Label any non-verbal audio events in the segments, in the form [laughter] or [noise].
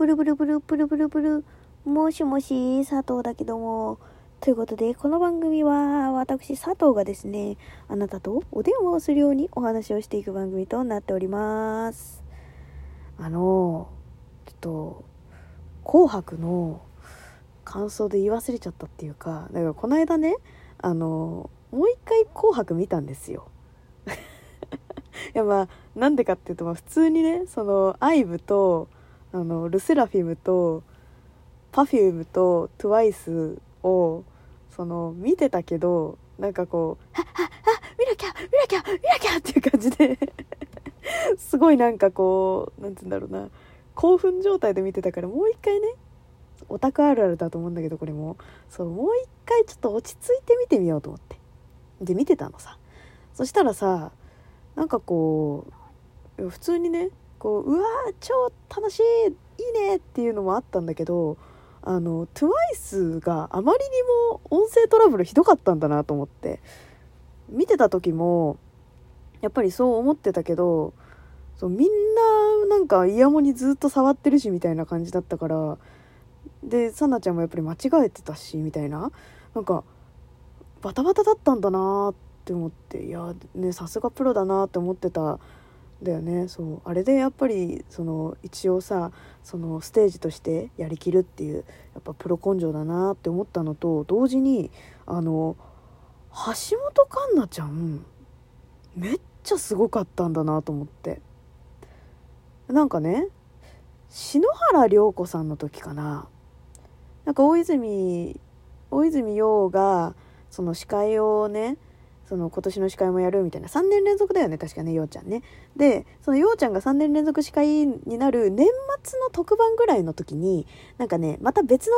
ブルブルブルブルブルブル。もしもし、佐藤だけども。ということで、この番組は、私、佐藤がですね、あなたとお電話をするようにお話をしていく番組となっております。あの、ちょっと、紅白の感想で言い忘れちゃったっていうか、だからこの間ね、あの、もう一回紅白見たんですよ。[laughs] いやまあなんでかっていうと、まあ、普通にねその IVE とあのルセラフィムと Perfume と TWICE をその見てたけどなんかこう「あああ見なきゃ見なきゃ見なきゃ!」っていう感じで [laughs] すごいなんかこうなんて言うんだろうな興奮状態で見てたからもう一回ねオタクあるあるだと思うんだけどこれもそうもう一回ちょっと落ち着いて見てみようと思ってで見てたのさそしたらさなんかこう普通にねこううわー超楽しいいいねっていうのもあったんだけどあの TWICE があまりにも音声トラブルひどかったんだなと思って見てた時もやっぱりそう思ってたけどそうみんななんかイヤモニずっと触ってるしみたいな感じだったからでさなちゃんもやっぱり間違えてたしみたいななんかバタバタだったんだなーって思っていやねさすがプロだなって思ってただよね。そう。あれでやっぱりその一応さそのステージとしてやりきるっていうやっぱプロ根性だなって思ったのと同時にあの橋本環奈ちゃんめっちゃすごかったんだなと思って。なんかね篠原涼子さんの時かな。なんか大泉大泉洋がその司会をねその今年の司会もやるみたいな。3年連続だよね確かねようちゃんね。でそのようちゃんが3年連続司会になる年末の特番ぐらいの時になんかねまた別の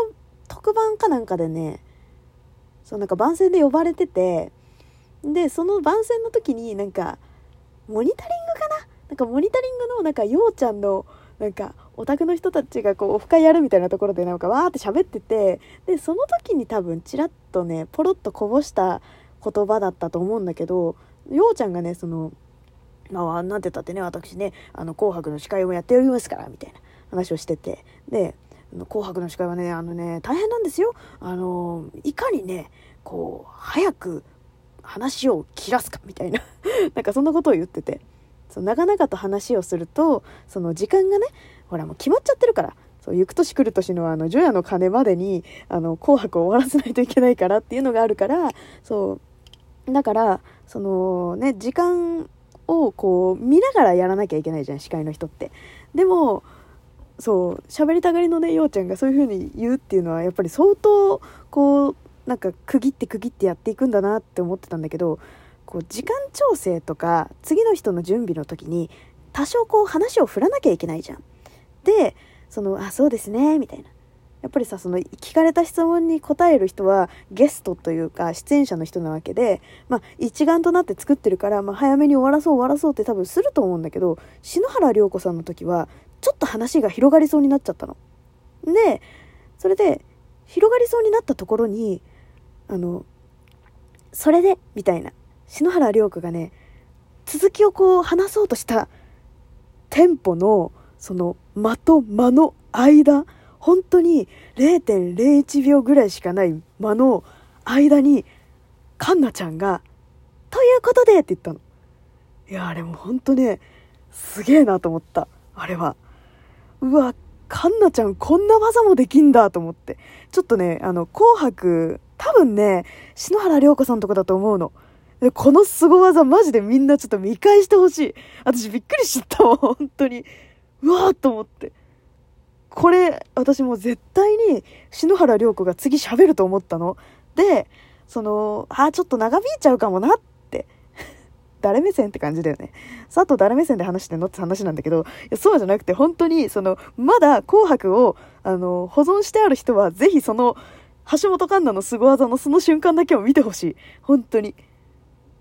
特番かなんかでねそうなんか番宣で呼ばれててでその番宣の時になんかモニタリングかな？なんかモニタリングのなんかようちゃんのなんかオタクの人たちがこうオフ会やるみたいなところでなんかわーって喋っててでその時に多分ちらっとねポロッとこぼした言葉だったと思うんだけどようちゃんがねそのまあなんて言ったってね私ねあの紅白の司会をやっておりますからみたいな話をしててで紅白の司会はねあのね大変なんですよ。あのいかにねこう早く話を切らすかみたいな。[laughs] なんかそんなことを言ってて。そう長々と話をするとその時間がねほらもう決まっちゃってるからそう行く年来る年のあの除夜の鐘までにあの紅白を終わらせないといけないからっていうのがあるからそうだからそのね時間をこう見ながらやらなきゃいけないじゃん司会の人ってでもそう喋りたがりのねようちゃんがそういう風に言うっていうのはやっぱり相当こうなんか区切って区切ってやっていくんだなって思ってたんだけどこう時間調整とか次の人の準備の時に多少こう話を振らなきゃいけないじゃん。でそのあそうですねみたいなやっぱりさその聞かれた質問に答える人はゲストというか出演者の人なわけで、まあ、一丸となって作ってるから、まあ、早めに終わらそう終わらそうって多分すると思うんだけど篠原涼子さんの時はちょっと話が広がりそうになっちゃったの。でそれで広がりそうになったところにあのそれでみたいな篠原涼子がね続きをこう話そうとしたテンポのその間と間の間本当に0.01秒ぐらいしかない間の間にカンナちゃんが「ということで」って言ったの。いやあれも本当ねすげえなと思った。あれは。うわカンナちゃんこんな技もできんだと思って。ちょっとねあの「紅白」多分ね篠原涼子さんとかだと思うの。この凄技マジでみんなちょっと見返してほしい。私びっくりしちゃったもん本当に。うわーと思って。これ私もう絶対に篠原涼子が次喋ると思ったの。でそのあーちょっと長引いちゃうかもなって。[laughs] 誰目線って感じだよね。佐藤誰目線で話してんのって話なんだけどいやそうじゃなくて本当にそのまだ「紅白を」あの保存してある人はぜひその橋本環奈の凄技のその瞬間だけを見てほしい。本当に。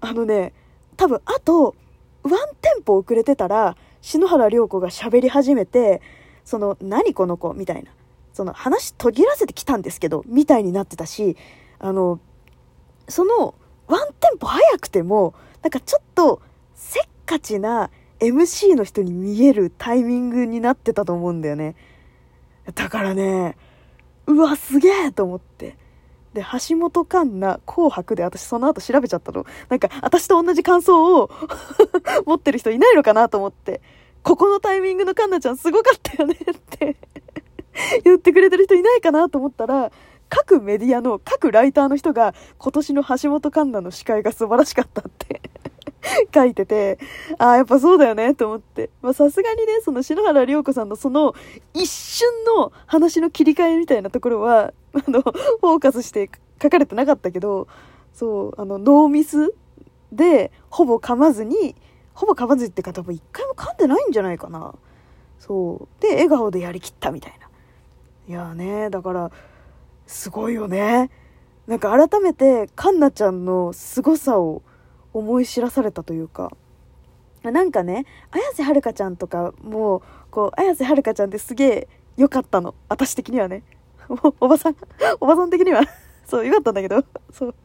あのね多分あとワンテンポ遅れてたら篠原涼子が喋り始めてその何この子？みたいなその話途切らせてきたんですけどみたいになってたしあのそのワンテンポ早くてもなんかちょっとせっかちな MC の人に見えるタイミングになってたと思うんだよねだからね、うわ、すげえと思って。で、橋本環奈、紅白で私その後調べちゃったの。なんか、私と同じ感想を [laughs] 持ってる人いないのかなと思って。ここのタイミングの環奈ちゃんすごかったよねって [laughs] 言ってくれてる人いないかなと思ったら、各メディアの各ライターの人が今年の橋本環奈の司会が素晴らしかったって [laughs] 書いてて、ああ、やっぱそうだよねと思って。まあさすがにね、その篠原涼子さんのその一瞬の話の切り替えみたいなところは、[laughs] あの、フォーカスして書かれてなかったけど、そう、あの、ノーミスで、ほぼ噛まずに、ほぼ噛まずってか多分一回も噛んでないんじゃないかな。そう。で、笑顔でやりきったみたいな。いやね、だから、すごいよね。なんか改めて、カンナちゃんの凄さを思い知らされたというか、なんかね、綾瀬はるかちゃんとかも、こう、綾瀬はるかちゃんってすげえ良かったの。私的にはね。[laughs] おばさん、おばさん的にはそう、良かったんだけど。そう。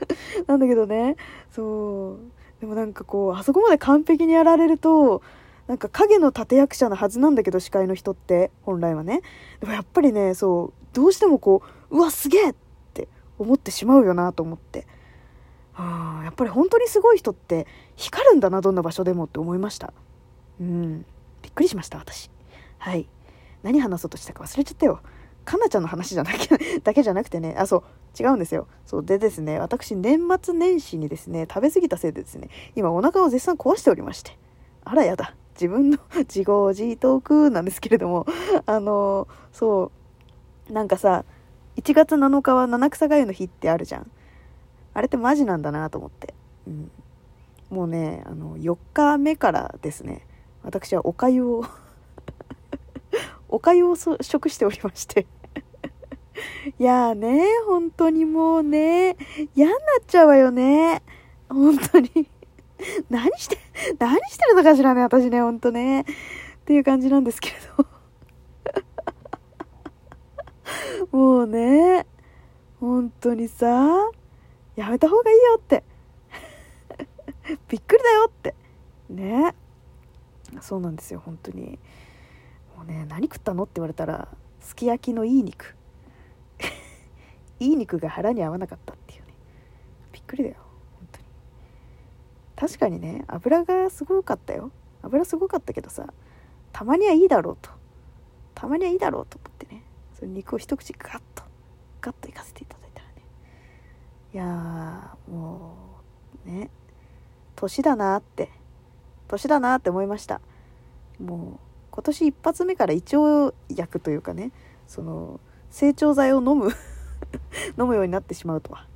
なんだけどね、そう。でもなんかこう、あそこまで完璧にやられると、なんか影の立役者のはずなんだけど、司会の人って、本来はね。でもやっぱりね、そう、どうしてもこう、うわ、すげえって思ってしまうよなと思って。あやっぱり本当にすごい人って光るんだな、どんな場所でもって思いました。うん。びっくりしました、私。はい。何話そうとしたか忘れちゃったよ。かなちゃんの話じゃなきゃだけじゃなくてね、あ、そう、違うんですよ。そう、でですね、私、年末年始にですね、食べ過ぎたせいでですね、今お腹を絶賛壊しておりまして。あらやだ。自分の [laughs] 自業自得なんですけれども、あの、そう、なんかさ、1月7日は七草がゆの日ってあるじゃん。あれってマジなんだなと思って。うん。もうね、あの、4日目からですね、私はおかゆを [laughs] おかゆを食しておりまして [laughs] いやーね、本当にもうね、嫌になっちゃうわよね。本当に。[laughs] 何して、何してるのかしらね、私ね、ほんとね。っていう感じなんですけれど。[laughs] もうね、本当にさ、やめた方がいいよって。びっくりだよって。ね。そうなんですよ本当に。もうね何食ったのって言われたらすき焼きのいい肉。いい肉が腹に合わなかったっていうね。びっくりだよ。本当に。確かにね油がすごかったよ。油すごかったけどさたまにはいいだろうと。たまにはいいだろうと思ってね。その肉を一口ガッとガッといかせていただいたらね。いやもうね年だなって年だなって思いました。もう今年一発目から胃腸薬というかねその整腸剤を飲む [laughs] 飲むようになってしまうとは。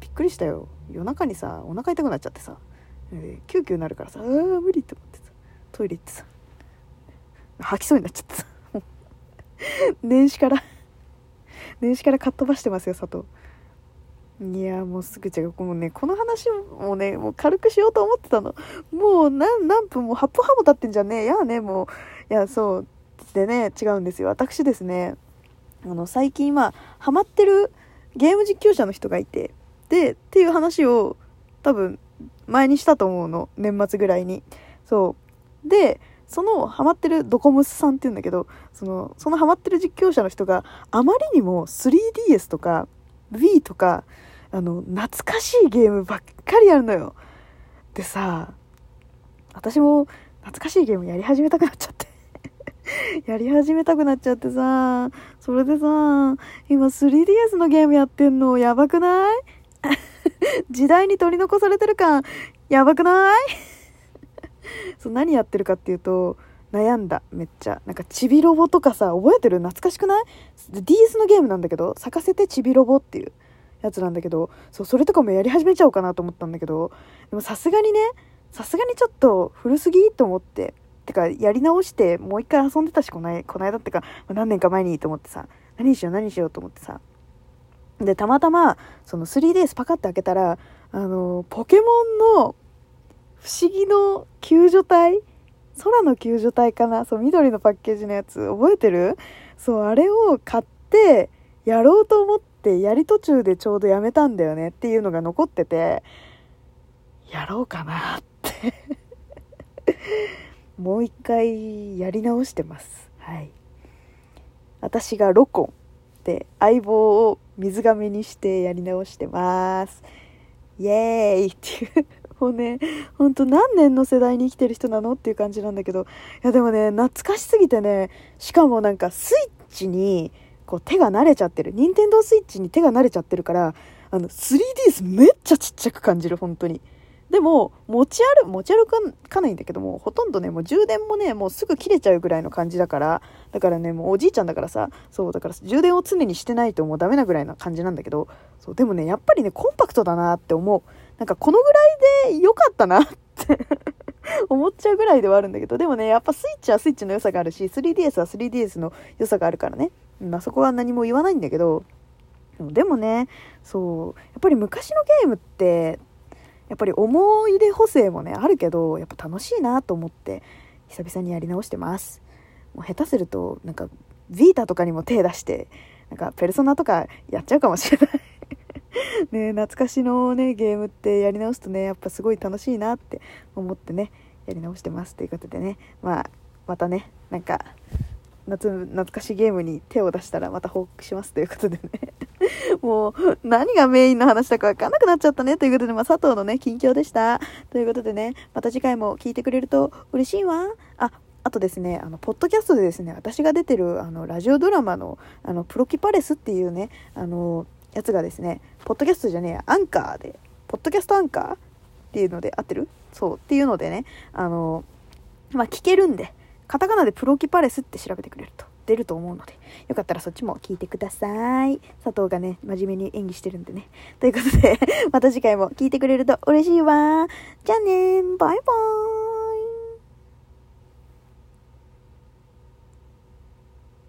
びっくりしたよ。夜中にさお腹痛くなっちゃってさ、えー、キューキューなるからさあ無理って思ってさトイレ行ってさ吐きそうになっちゃってさ。[laughs] 年始から年始からかっ飛ばしてますよ佐藤。いやもうすぐ違うもうねこの話もねもう軽くしようと思ってたの。もう何何分も8分半も経ってんじゃねいやねもう。いやそう。でね違うんですよ。私ですねあの最近まあハマってるゲーム実況者の人がいてでっていう話を多分前にしたと思うの。年末ぐらいに。そう。でそのハマってるドコムスさんって言うんだけどそのそのハマってる実況者の人があまりにも 3DS とか Wii とかあの、懐かしいゲームばっかりやるのよ。でさ、私も懐かしいゲームやり始めたくなっちゃって。[laughs] やり始めたくなっちゃってさ、それでさ、今 3DS のゲームやってんの。やばくない？[laughs] 時代に取り残されてる感、やばくない？[laughs] そう、何やってるかっていうと、悩んだ、めっちゃ。なんか、ちびロボとかさ、覚えてる？懐かしくない ?DS のゲームなんだけど、咲かせてちびロボっていう。やつなんだけどそうそれとかもやり始めちゃおうかなと思ったんだけど。でもさすがにねさすがにちょっと古すぎと思って。てかやり直してもう一回遊んでたしこないこの間ってか、何年か前にと思ってさ何しよう何しようと思ってさ。でたまたまその 3DS パカって開けたらあのポケモンの不思議の救助隊空の救助隊かなそう緑のパッケージのやつ覚えてる？そうあれを買ってやろうと思ってやり途中でちょうどやめたんだよねっていうのが残っててやろうかなって。もう一回やり直してます。はい。私がロコンで相棒を水亀にしてやり直してます。イエーイっていうもうねほんと何年の世代に生きてる人なのっていう感じなんだけどいやでもね懐かしすぎてねしかもなんかスイッチにこう手が慣れちゃってる。任天堂スイッチに手が慣れちゃってるからあの 3DS めっちゃちっちゃく感じる本当に。でも持ち歩持ち歩かないんだけどもほとんどねもう充電もねもうすぐ切れちゃうぐらいの感じだからだからねもうおじいちゃんだからさそうだから充電を常にしてないともうダメなぐらいな感じなんだけどそうでもねやっぱりねコンパクトだなって思う。なんかこのぐらいで良かったなって [laughs] 思っちゃうぐらいではあるんだけどでもねやっぱスイッチはスイッチの良さがあるし 3DS は 3DS の良さがあるからね。まあそこは何も言わないんだけどでもねそうやっぱり昔のゲームってやっぱり思い出補正もねあるけどやっぱ楽しいなと思って久々にやり直してます。もう下手するとなんかビータとかにも手出してなんかペルソナとかやっちゃうかもしれない。[laughs] ね懐かしのねゲームってやり直すとねやっぱすごい楽しいなって思ってねやり直してますということでね。まあまたねなんか夏懐かしいゲームに手を出したらまた報告しますということでね。[laughs] もう何がメインの話だか分かんなくなっちゃったね。ということで、まあ、佐藤のね近況でした。ということでねまた次回も聞いてくれると嬉しいわ。ああとですね、あの、ポッドキャストでですね、私が出てる、あの、ラジオドラマの、あの、プロキパレスっていうね、あの、やつがですね、ポッドキャストじゃねえや、アンカーで、ポッドキャストアンカーっていうので合ってる？そう、っていうのでね、あの、まあ、聞けるんで、カタカナでプロキパレスって調べてくれると。出ると思うので、よかったらそっちも聞いてください。佐藤がね、真面目に演技してるんでね。ということで、[laughs] また次回も聞いてくれると嬉しいわ。じゃあねバイバーイ。